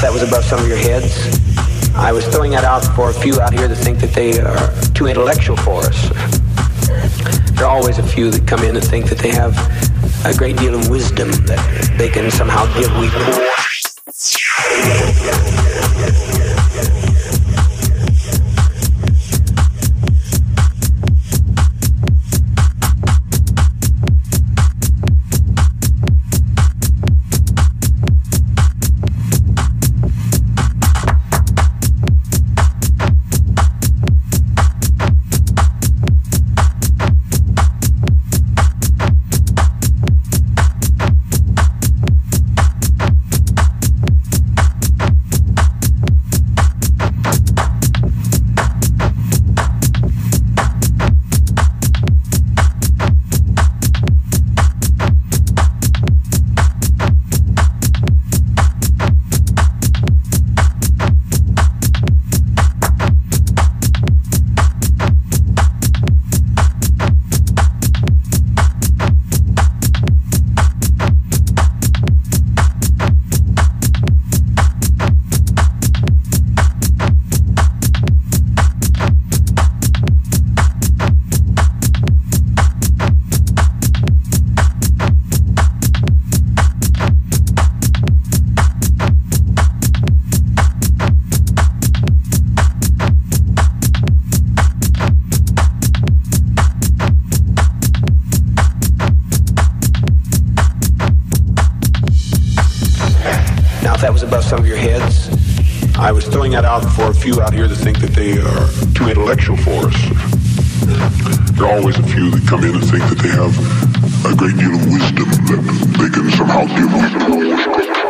That was above some of your heads. I was throwing that out for a few out here that think that they are too intellectual for us. There are always a few that come in and think that they have a great deal of wisdom that they can somehow give we poor. Few out here that think that they are too intellectual for us. There are always a few that come in and think that they have a great deal of wisdom that they can somehow give us.